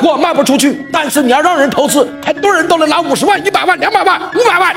货卖不出去，但是你要让人投资，很多人都能拿五十万、一百万、两百万、五百万。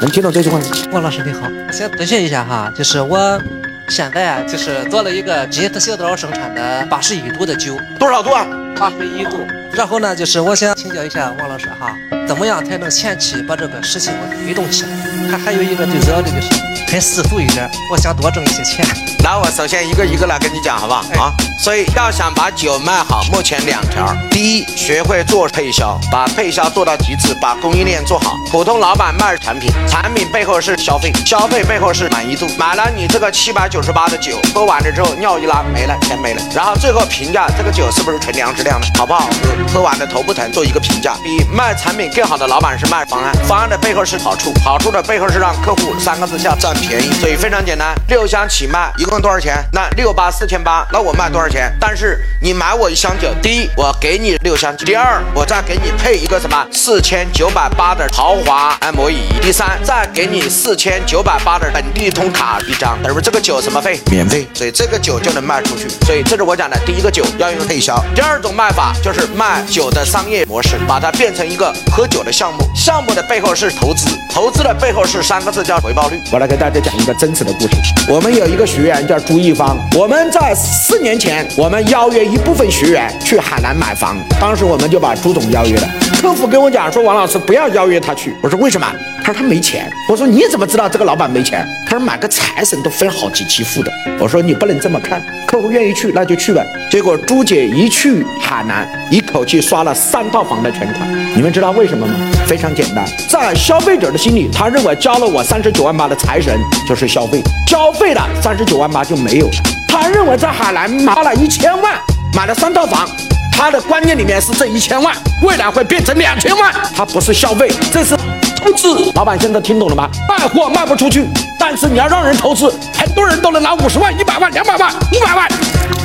能听懂这句话吗？王老师你好，先咨询一下哈，就是我现在啊，就是做了一个吉特小枣生产的八十一度的酒，多少度啊？八十一度。然后呢，就是我想请教一下王老师哈，怎么样才能前期把这个事情我推动起来？还还有一个最主要的就是很世俗一点，我想多挣一些钱。那我首先一个一个来跟你讲，好不好啊？所以要想把酒卖好，目前两条：第一，学会做配销，把配销做到极致，把供应链做好。普通老板卖产品，产品背后是消费，消费背后是满意度。买了你这个七百九十八的酒，喝完了之后尿一拉没了，钱没了，然后最后评价这个酒是不是纯粮食量的，好不好喝？喝完了头不疼，做一个评价。比卖产品更好的老板是卖方案，方案的背后是好处，好处的背后是让客户三个字叫占便宜。所以非常简单，六箱起卖一共多少钱？那六八四千八，那我卖多少钱？但是你买我一箱酒，第一我给你六箱，第二我再给你配一个什么四千九百八的豪华按摩椅，第三再给你四千九百八的本地通卡一张，等于这个酒什么费？免费，所以这个酒就能卖出去。所以这是我讲的第一个酒要用配销，第二种卖法就是卖酒的商业模式，把它变成一个喝酒的项目，项目的背后是投资，投资的背后是三个字叫回报率。我来给大家讲一个真实的故事。我们有一个学员叫朱一方，我们在四年前，我们邀约一部分学员去海南买房，当时我们就把朱总邀约了。客服跟我讲说，王老师不要邀约他去。我说为什么？他说他没钱。我说你怎么知道这个老板没钱？他说买个财神都分好几期付的。我说你不能这么看，客户愿意去那就去呗。结果朱姐一去海南，一口气刷了三套房的全款。你们知道为什么吗？非常简单，在消费者的心里，他认为交了我三十九万八的财神就是消费，消费了三十九万八就没有了。他认为在海南花了一千万买了三套房，他的观念里面是这一千万未来会变成两千万，他不是消费，这是投资。老板现在听懂了吗？卖货卖不出去，但是你要让人投资，很多人都能拿五十万、一百万、两百万、五百万。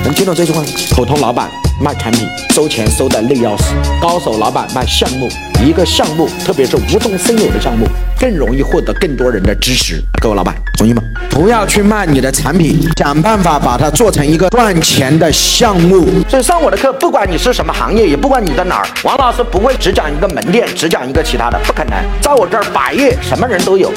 能听懂这句话吗？普通老板卖产品收钱收的累要死，高手老板卖项目，一个项目，特别是无中生有的项目，更容易获得更多人的支持。各位老板，同意吗？不要去卖你的产品，想办法把它做成一个赚钱的项目。所以上我的课，不管你是什么行业，也不管你在哪儿，王老师不会只讲一个门店，只讲一个其他的，不可能。在我这儿，百业什么人都有。